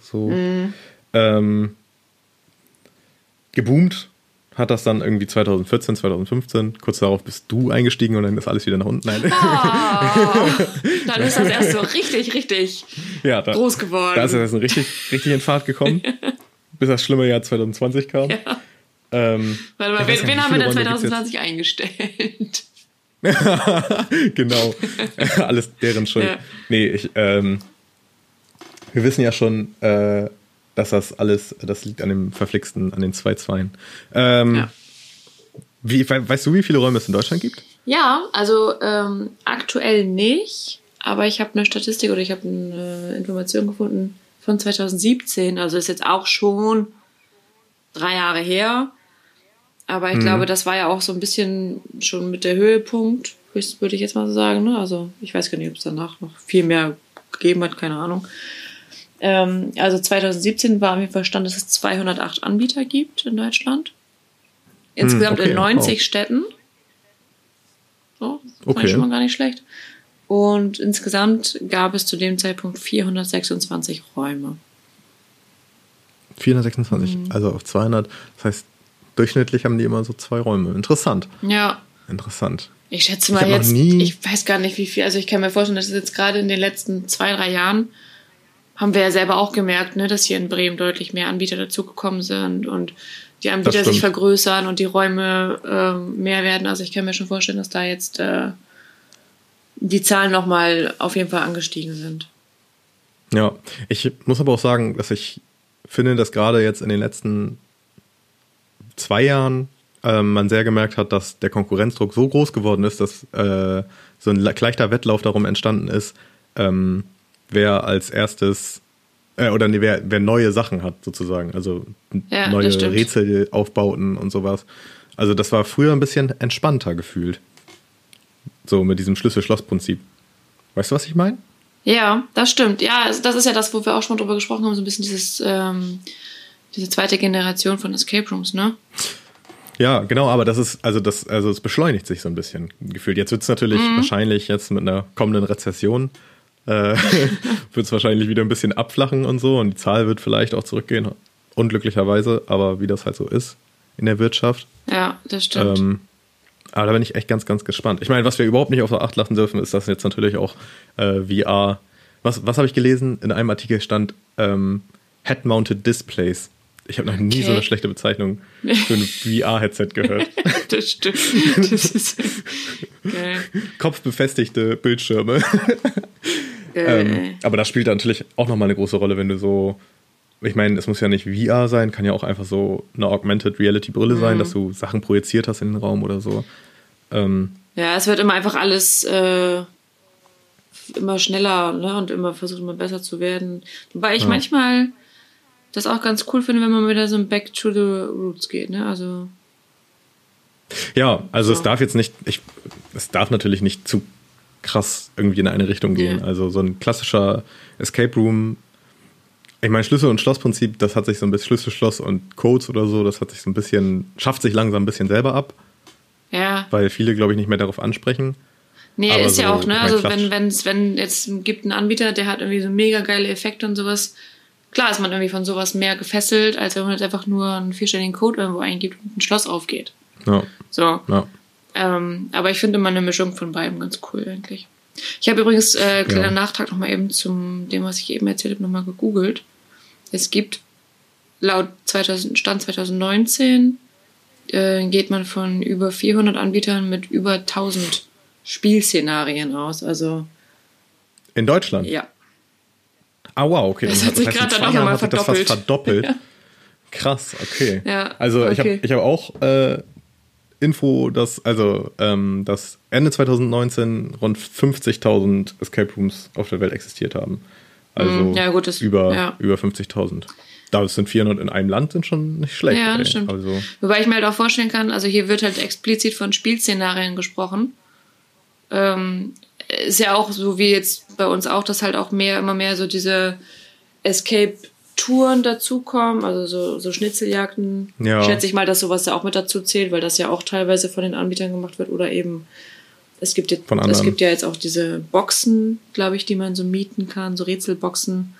So. Mhm. Ähm, geboomt hat das dann irgendwie 2014, 2015. Kurz darauf bist du eingestiegen und dann ist alles wieder nach unten. Nein. Ah, (laughs) dann ist das erst so richtig, richtig ja, da, groß geworden. da ist dann richtig, richtig in Fahrt gekommen. (laughs) bis das schlimme Jahr 2020 kam. ja. Ähm, Warte mal, wen, nicht, wen haben wir denn Räume gibt's 2020 eingestellt? (laughs) genau. Alles deren Schuld. Ja. Nee, ich, ähm, wir wissen ja schon, äh, dass das alles, das liegt an dem verflixten, an den zwei Zweien. Ähm, Ja. wie, we- weißt du, wie viele Räume es in Deutschland gibt? Ja, also ähm, aktuell nicht, aber ich habe eine Statistik oder ich habe eine Information gefunden von 2017, also ist jetzt auch schon drei Jahre her. Aber ich glaube, das war ja auch so ein bisschen schon mit der Höhepunkt, würde ich jetzt mal so sagen. Ne? Also ich weiß gar nicht, ob es danach noch viel mehr gegeben hat, keine Ahnung. Ähm, also 2017 war mir verstanden, dass es 208 Anbieter gibt in Deutschland. Insgesamt okay, in 90 wow. Städten. So, fand Okay. ich schon mal gar nicht schlecht. Und insgesamt gab es zu dem Zeitpunkt 426 Räume. 426, Mhm. also auf 200. Das heißt, durchschnittlich haben die immer so zwei Räume. Interessant. Ja, Interessant. ich schätze Ich mal noch jetzt, ich weiß gar nicht wie viel, also ich kann mir vorstellen, dass es jetzt gerade in den letzten zwei, drei Jahren haben wir ja selber auch gemerkt, ne, dass hier in Bremen deutlich mehr Anbieter dazugekommen sind und die Anbieter sich vergrößern und die Räume ähm, mehr werden. Also ich kann mir schon vorstellen, dass da jetzt äh, die Zahlen nochmal auf jeden Fall angestiegen sind. Ja, ich muss aber auch sagen, dass ich finde, dass gerade jetzt in den letzten zwei Jahren ähm, man sehr gemerkt hat, dass der Konkurrenzdruck so groß geworden ist, dass äh, so ein le- leichter Wettlauf darum entstanden ist, ähm, wer als erstes äh, oder nee, wer, wer neue Sachen hat sozusagen, also Ja, neue das stimmt. Rätselaufbauten und sowas. Also das war früher ein bisschen entspannter gefühlt. So mit diesem Schlüssel-Schloss-Prinzip. Weißt du, was ich meine? Ja, das stimmt. Ja, also das ist ja das, wo wir auch schon drüber gesprochen haben, so ein bisschen dieses, ähm, diese zweite Generation von Escape Rooms, ne? Ja, genau, aber das ist, also das, also es beschleunigt sich so ein bisschen gefühlt. Jetzt wird es natürlich wahrscheinlich jetzt mit einer kommenden Rezession äh, (laughs) wird es wahrscheinlich wieder ein bisschen abflachen und so und die Zahl wird vielleicht auch zurückgehen, unglücklicherweise, aber wie das halt so ist in der Wirtschaft. Ja, das stimmt. Ähm, aber da bin ich echt ganz, ganz gespannt. Ich meine, was wir überhaupt nicht auf der Acht lassen dürfen, ist, dass jetzt natürlich auch äh, VR. Was, was habe ich gelesen? In einem Artikel stand ähm, Head-Mounted Displays. Ich habe noch nie Okay. so eine schlechte Bezeichnung (laughs) für ein VR-Headset gehört. (laughs) das stimmt. Das ist geil. Kopfbefestigte Bildschirme. Ähm, aber das spielt natürlich auch nochmal eine große Rolle, wenn du so. Ich meine, es muss ja nicht VR sein, kann ja auch einfach so eine Augmented Reality Brille Mhm. sein, dass du Sachen projiziert hast in den Raum oder so. Ähm, Ja, es wird immer einfach alles äh, immer schneller ne? und immer versucht immer besser zu werden. Wobei ich Ja. manchmal das auch ganz cool finde, wenn man wieder so ein Back to the Roots geht. Ne? Also Ja, also So. es darf jetzt nicht, ich, es darf natürlich nicht zu krass irgendwie in eine Richtung gehen. Ja. Also so ein klassischer Escape Room, ich meine Schlüssel- und Schlossprinzip, das hat sich so ein bisschen Schlüssel, Schloss und Codes oder so, das hat sich so ein bisschen, schafft sich langsam ein bisschen selber ab, ja, weil viele, glaube ich, nicht mehr darauf ansprechen. Nee, Aber ist ja so, auch, ne? ich mein, Also wenn, wenn's, wenn jetzt gibt einen Anbieter, der hat irgendwie so mega geile Effekte und sowas, klar ist man irgendwie von sowas mehr gefesselt, als wenn man jetzt einfach nur einen vierstelligen Code irgendwo eingibt und ein Schloss aufgeht. Ja, So. ja. Ähm, aber ich finde immer eine Mischung von beiden ganz cool eigentlich. Ich habe übrigens, äh, kleiner Ja. Nachtrag nochmal eben zum dem, was ich eben erzählt habe, nochmal gegoogelt. Es gibt laut 2000, Stand 2019 äh, geht man von über 400 Anbietern mit über 1000 Spielszenarien aus. Also In Deutschland? ja. Ah, wow, okay. Das Dann hat sich gerade dann nochmal sich das fast verdoppelt. verdoppelt. (laughs) Ja. Krass, okay. Ja, also ich okay. habe ich hab auch äh, Info, dass also ähm, dass Ende 2019 rund 50.000 Escape Rooms auf der Welt existiert haben. Also Mm, ja, gut, das- über, ja. über 50.000. Da sind 400 in einem Land sind schon nicht schlecht. Ja, ey. stimmt. Also Wobei ich mir halt auch vorstellen kann, also hier wird halt explizit von Spielszenarien gesprochen. Ähm, ist ja auch so wie jetzt bei uns auch, dass halt auch mehr, immer mehr so diese Escape-Touren dazukommen, also so, so Schnitzeljagden. Ja. Schätze ich mal, dass sowas ja auch mit dazu zählt, weil das ja auch teilweise von den Anbietern gemacht wird oder eben es gibt, jetzt, es gibt ja jetzt auch diese Boxen, glaube ich, die man so mieten kann, so Rätselboxen.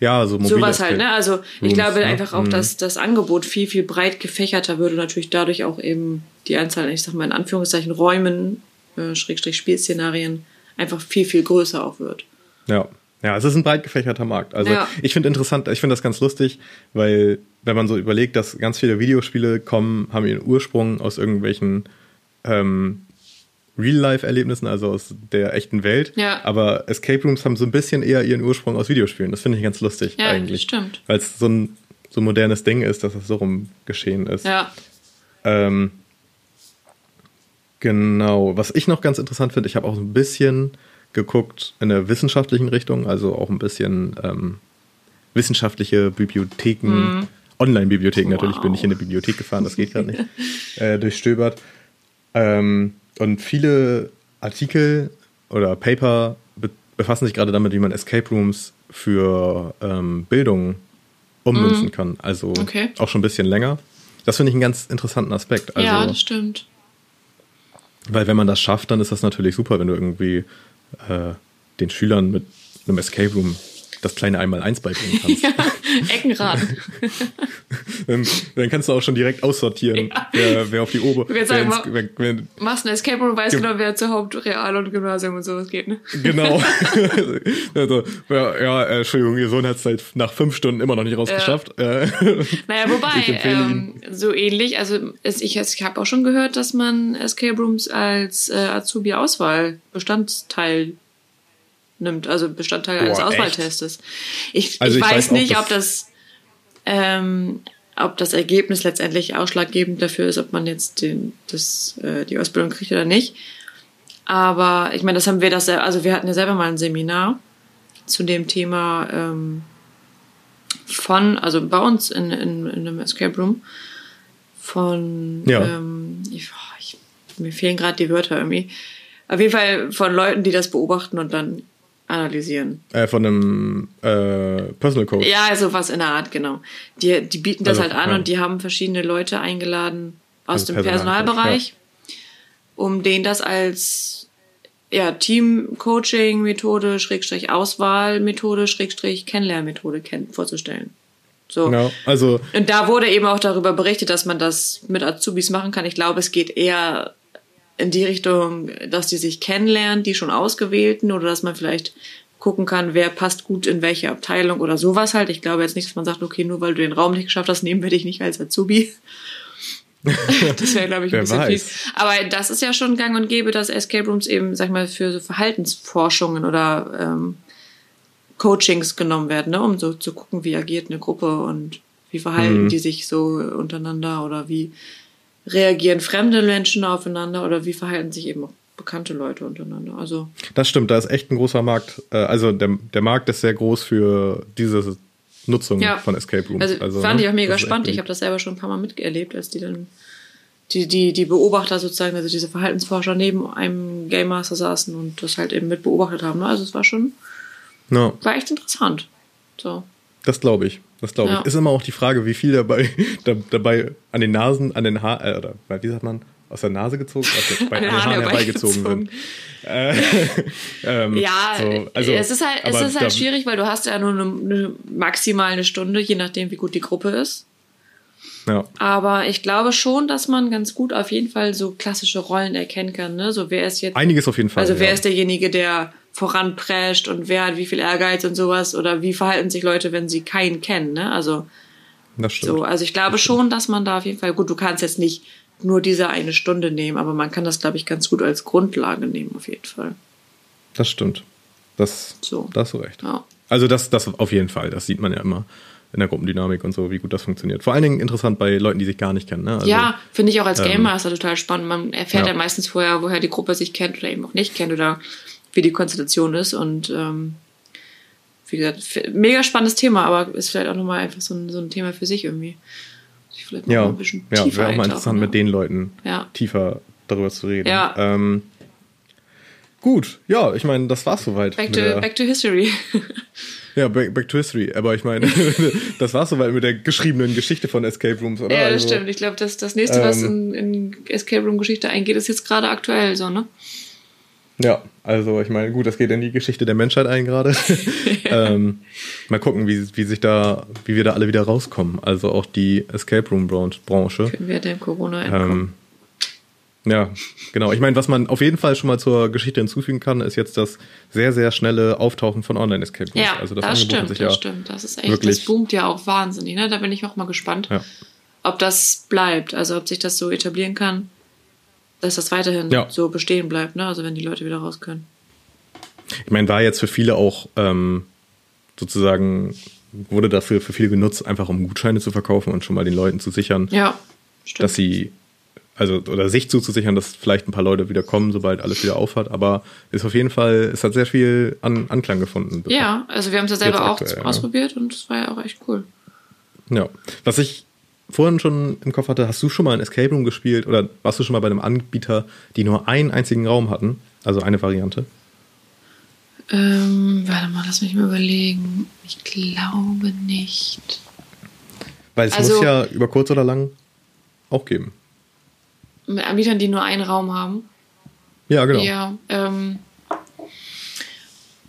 Ja, so mobile Sowas halt, ne? Also ich Rooms, glaube ne? einfach auch, Mhm. dass das Angebot viel, viel breit gefächerter wird und natürlich dadurch auch eben die Anzahl, ich sag mal in Anführungszeichen, Räumen, äh, Schrägstrich Spielszenarien einfach viel, viel größer auch wird. Ja. Ja, es ist ein breit gefächerter Markt. Also Ja. ich finde interessant, ich finde das ganz lustig, weil wenn man so überlegt, dass ganz viele Videospiele kommen, haben ihren Ursprung aus irgendwelchen ähm, Real-Life-Erlebnissen, also aus der echten Welt. Ja. Aber Escape Rooms haben so ein bisschen eher ihren Ursprung aus Videospielen. Das finde ich ganz lustig Ja, eigentlich. stimmt. Weil es so ein so ein modernes Ding ist, dass es so rum geschehen ist. Ja, Ähm, genau. Was ich noch ganz interessant finde, ich habe auch so ein bisschen geguckt in der wissenschaftlichen Richtung, also auch ein bisschen ähm, wissenschaftliche Bibliotheken, Online-Bibliotheken natürlich. Ich bin Wow. nicht in eine Bibliothek gefahren, das geht gerade nicht. (laughs) äh, durchstöbert. Ähm, und viele Artikel oder Paper be befassen sich gerade damit, wie man Escape Rooms für ähm, Bildung ummünzen kann. Also Okay. auch schon ein bisschen länger. Das finde ich einen ganz interessanten Aspekt. Also, ja, das stimmt. weil wenn man das schafft, dann ist das natürlich super, wenn du irgendwie äh, den Schülern mit einem Escape Room das kleine Einmal-Eins beibringen kannst. (laughs) Ja, Eckenraten. (laughs) dann, dann kannst du auch schon direkt aussortieren, Ja. wer, wer auf die Ober... würd sagen, wer ins- wer, wer, Machst ein Escape Room, weißt Ge- genau, wer zu Haupt-, Real- und Gymnasium und sowas geht, ne? genau. (laughs) also, ja, ja, äh, Entschuldigung, ihr Sohn hat es halt nach fünf Stunden immer noch nicht rausgeschafft. Äh, Naja, wobei, ähm, so ähnlich, also es, ich, ich habe auch schon gehört, dass man Escape Rooms als äh, Azubi-Auswahl Bestandteil nimmt, also Bestandteil eines Boah, echt? Auswahltestes. Ich, Also ich ich weiß, weiß nicht, ob das ähm, ob das Ergebnis letztendlich ausschlaggebend dafür ist, ob man jetzt den, das, äh, die Ausbildung kriegt oder nicht. Aber ich meine, das haben wir das, also wir hatten ja selber mal ein Seminar zu dem Thema ähm, von, also bei uns in, in, in einem Escape Room von, Ja. ähm, ich, ich, mir fehlen gerade die Wörter irgendwie. Auf jeden Fall von Leuten, die das beobachten und dann analysieren. äh, von einem äh, Personal Coach. Ja, sowas in der Art, genau. Die, die bieten das Also, halt an ja. und die haben verschiedene Leute eingeladen aus Also dem Personal- Personalbereich, um denen das als ja, Team-Coaching-Methode, Schrägstrich Auswahlmethode, Schrägstrich Kennenlernmethode kenn vorzustellen. So. Genau. Also Und da wurde eben auch darüber berichtet, dass man das mit Azubis machen kann. Ich glaube, es geht eher in die Richtung, dass die sich kennenlernen, die schon ausgewählten, oder dass man vielleicht gucken kann, wer passt gut in welche Abteilung oder sowas halt. Ich glaube jetzt nicht, dass man sagt, okay, nur weil du den Raum nicht geschafft hast, nehmen wir dich nicht als Azubi. (laughs) das wäre, glaube ich, ein bisschen weiß. viel. Aber das ist ja schon gang und gäbe, dass Escape Rooms eben, sag ich mal, für so Verhaltensforschungen oder ähm, Coachings genommen werden, ne? um so zu gucken, wie agiert eine Gruppe und wie verhalten Mhm. die sich so untereinander oder wie reagieren fremde Menschen aufeinander oder wie verhalten sich eben auch bekannte Leute untereinander. Also Das stimmt, da ist echt ein großer Markt. Äh, Also der, der Markt ist sehr groß für diese Nutzung ja, von Escape Rooms. Also, fand ne, ich auch mega spannend. Ich habe das selber schon ein paar Mal miterlebt, als die dann die, die, die Beobachter sozusagen, also diese Verhaltensforscher neben einem Game Master saßen und das halt eben mit beobachtet haben. Also es war schon, Ja, war echt interessant. So. Das glaube ich. Das glaube Ja. ich. Ist immer auch die Frage, wie viel dabei, (laughs) da, dabei an den Nasen, an den Haar, äh, oder wie sagt man, aus der Nase gezogen, aus der, bei, an den Haaren herbeigezogen sind. Äh, (laughs) ähm, Ja, so, also, es ist halt, es ist halt da- schwierig, weil du hast ja nur eine, eine maximal eine Stunde, je nachdem, wie gut die Gruppe ist. Ja, Aber ich glaube schon, dass man ganz gut auf jeden Fall so klassische Rollen erkennen kann. Ne? So wer ist jetzt, einiges auf jeden Fall. also wer ja. ist derjenige, der voranprescht und wer hat wie viel Ehrgeiz und sowas oder wie verhalten sich Leute, wenn sie keinen kennen. Ne? Also Das stimmt. so, also ich glaube schon, dass man da auf jeden Fall gut. Du kannst jetzt nicht nur diese eine Stunde nehmen, aber man kann das, glaube ich, ganz gut als Grundlage nehmen auf jeden Fall. Das stimmt. Das, So. da hast du recht. Ja. Also das, das auf jeden Fall. Das sieht man ja immer in der Gruppendynamik und so, wie gut das funktioniert. Vor allen Dingen interessant bei Leuten, die sich gar nicht kennen. Ne? Also, ja, finde ich auch als ähm, Game Master total spannend. Man erfährt ja. Ja. meistens vorher, woher die Gruppe sich kennt oder eben auch nicht kennt oder wie die Konstellation ist. Und ähm, wie gesagt, mega spannendes Thema, aber ist vielleicht auch nochmal einfach so ein, so ein Thema für sich irgendwie. Ich vielleicht mal Ja, ein bisschen ja tiefer wäre auch mal interessant, ja. mit den Leuten Ja. tiefer darüber zu reden. Ja. Ähm, Gut, ja, ich meine, das war's soweit. Back to, back to history. (laughs) Ja, back, back to history. Aber ich meine, (laughs) das war's soweit mit der geschriebenen Geschichte von Escape Rooms, oder? ja, das Also, stimmt. Ich glaube, das, das nächste, was Ähm, in, in Escape Room Geschichte eingeht, ist jetzt gerade aktuell so, ne? Ja, also ich meine, gut, das geht in die Geschichte der Menschheit ein gerade. (laughs) (laughs) ähm, mal gucken, wie, wie sich da, wie wir da alle wieder rauskommen. Also auch die Escape Room Branch- Branche. Können wir dem Corona entkommen. Ähm, ja, genau. Ich meine, was man auf jeden Fall schon mal zur Geschichte hinzufügen kann, ist jetzt das sehr, sehr schnelle Auftauchen von Online-Escape Rooms. ja, also das, hat stimmt, das ja stimmt. Das ist echt, wirklich- das boomt ja auch wahnsinnig, ne? Da bin ich auch mal gespannt, Ja. ob das bleibt, also ob sich das so etablieren kann, dass das weiterhin Ja. so bestehen bleibt, ne? Also wenn die Leute wieder raus können. Ich meine, war jetzt für viele auch ähm, sozusagen, wurde dafür für viele genutzt, einfach um Gutscheine zu verkaufen und schon mal den Leuten zu sichern, Ja, dass sie, also, oder sich zuzusichern, dass vielleicht ein paar Leute wieder kommen, sobald alles wieder aufhat. Aber ist auf jeden Fall, es hat sehr viel an Anklang gefunden. ja, also wir haben es ja selber auch aktuell, ja. ausprobiert und es war ja auch echt cool. Ja. Was ich vorhin schon im Kopf hatte, hast du schon mal ein Escape Room gespielt oder warst du schon mal bei einem Anbieter, die nur einen einzigen Raum hatten? Also eine Variante? Ähm, warte mal, lass mich mal überlegen. Ich glaube nicht. Weil es Also- muss ja über kurz oder lang auch geben. Mit Anbietern, die nur einen Raum haben. Ja, genau. Ja, ähm.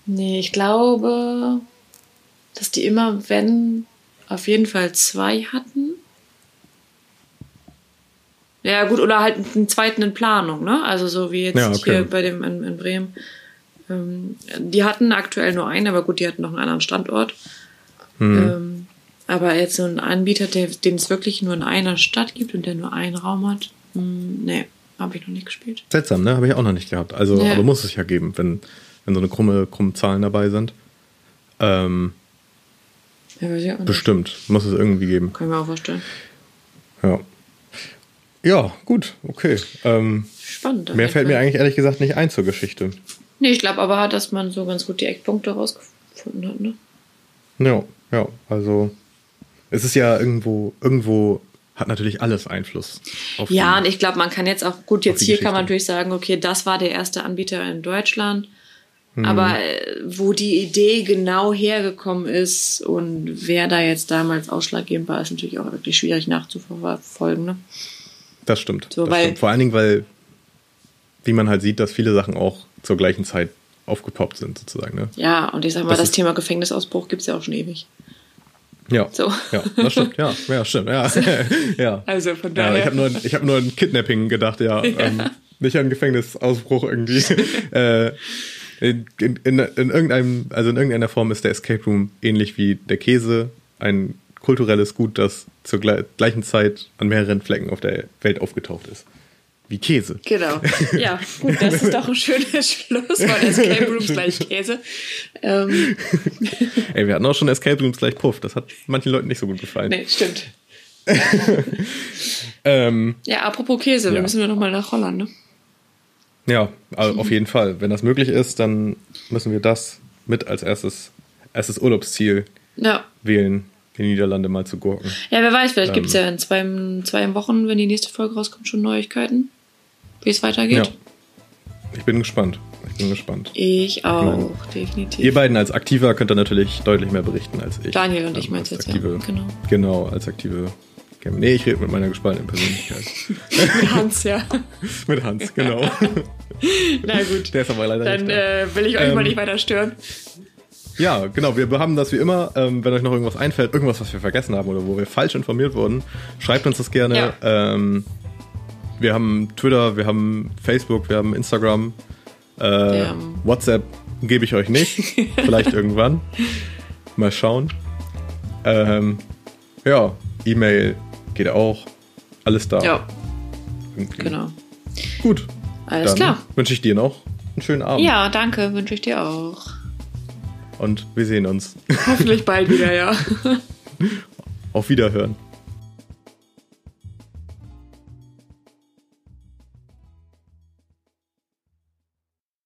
Nee, ich glaube, dass die immer, wenn, auf jeden Fall zwei hatten. Ja, gut, oder halt einen zweiten in Planung, ne? Also so wie jetzt Ja, okay. hier bei dem in, in Bremen. Ähm, die hatten aktuell nur einen, aber gut, die hatten noch einen anderen Standort. Mhm. Ähm, aber jetzt so ein Anbieter, den es wirklich nur in einer Stadt gibt und der nur einen Raum hat, hm, nee, habe ich noch nicht gespielt. Seltsam, ne? Habe ich auch noch nicht gehabt. Also, Ja. aber muss es ja geben, wenn, wenn so eine krumme, krumme Zahlen dabei sind. Ähm, Ja, weiß ich auch nicht. bestimmt. Muss es irgendwie geben. Kann ich mir auch vorstellen. Ja. Ja, gut, okay. Ähm, Spannend. mehr fällt mir eigentlich ehrlich gesagt nicht ein zur Geschichte. Nee, ich glaube aber, dass man so ganz gut die Eckpunkte rausgefunden hat, ne? Ja, ja, also es ist ja irgendwo, irgendwo hat natürlich alles Einfluss auf Ja, und ich glaube, man kann jetzt auch, gut, jetzt hier kann man natürlich sagen, okay, das war der erste Anbieter in Deutschland. Mhm. Aber äh, wo die Idee genau hergekommen ist und wer da jetzt damals ausschlaggebend war, ist natürlich auch wirklich schwierig nachzuverfolgen. Ne? Das stimmt. So, das stimmt. Vor allen Dingen, weil, wie man halt sieht, dass viele Sachen auch zur gleichen Zeit aufgepoppt sind, sozusagen. Ne? Ja, und ich sag mal, Das das, Thema Gefängnisausbruch gibt's ja auch schon ewig. Ja. So. Ja, das stimmt. Ja, ja stimmt. Ja. (laughs) (laughs) ja. Also von Ja, daher. ich habe nur, ich hab nur an Kidnapping gedacht, ja. (laughs) Ähm, nicht an Gefängnisausbruch irgendwie. äh, in, in, in, in, irgendeinem, also in irgendeiner Form ist der Escape Room ähnlich wie der Käse ein kulturelles Gut, das zur gle gleichen Zeit an mehreren Flecken auf der Welt aufgetaucht ist. Wie Käse. Genau. (laughs) Ja, gut, das ist doch ein schönes Schlusswort. Escape Rooms gleich Käse. Ähm, Ey, wir hatten auch schon Escape Rooms gleich Puff. Das hat manchen Leuten nicht so gut gefallen. nee, stimmt. (laughs) Ähm, Ja, apropos Käse, wir Ja. müssen wir nochmal nach Holland, ne? ja, also auf jeden Fall. Wenn das möglich ist, dann müssen wir das mit als erstes, erstes Urlaubsziel Ja. wählen, die Niederlande mal zu gurken. Ja, wer weiß, vielleicht Ähm. gibt's ja in zwei, zwei Wochen, wenn die nächste Folge rauskommt, schon Neuigkeiten, wie es weitergeht. Ja. Ich bin gespannt. Ich bin gespannt. Ich auch, definitiv. Ihr beiden als Aktiver könnt ihr natürlich deutlich mehr berichten als ich. Daniel und ich Ähm, meinst als jetzt, ja. aktive, Genau. Genau, als aktive. Gamer. Nee, ich rede mit meiner gespaltenen Persönlichkeit. (laughs) Mit Hans, ja. (laughs) mit Hans, genau. (laughs) Na gut. Der ist aber leider Dann nicht da. äh, will ich euch Ähm, mal nicht weiter stören. Ja, genau. Wir haben das wie immer. Ähm, wenn euch noch irgendwas einfällt, irgendwas, was wir vergessen haben oder wo wir falsch informiert wurden, schreibt uns das gerne. Ähm, wir haben Twitter, wir haben Facebook, wir haben Instagram. Äh, WhatsApp gebe ich euch nicht. (laughs) Vielleicht irgendwann. Mal schauen. Ähm, ja, E-Mail geht auch. Alles da. Ja, Irgendwie. genau. Gut. Alles klar. wünsche ich dir noch einen schönen Abend. Ja, danke, wünsche ich dir auch. Und wir sehen uns. Hoffentlich bald wieder, ja. Auf Wiederhören.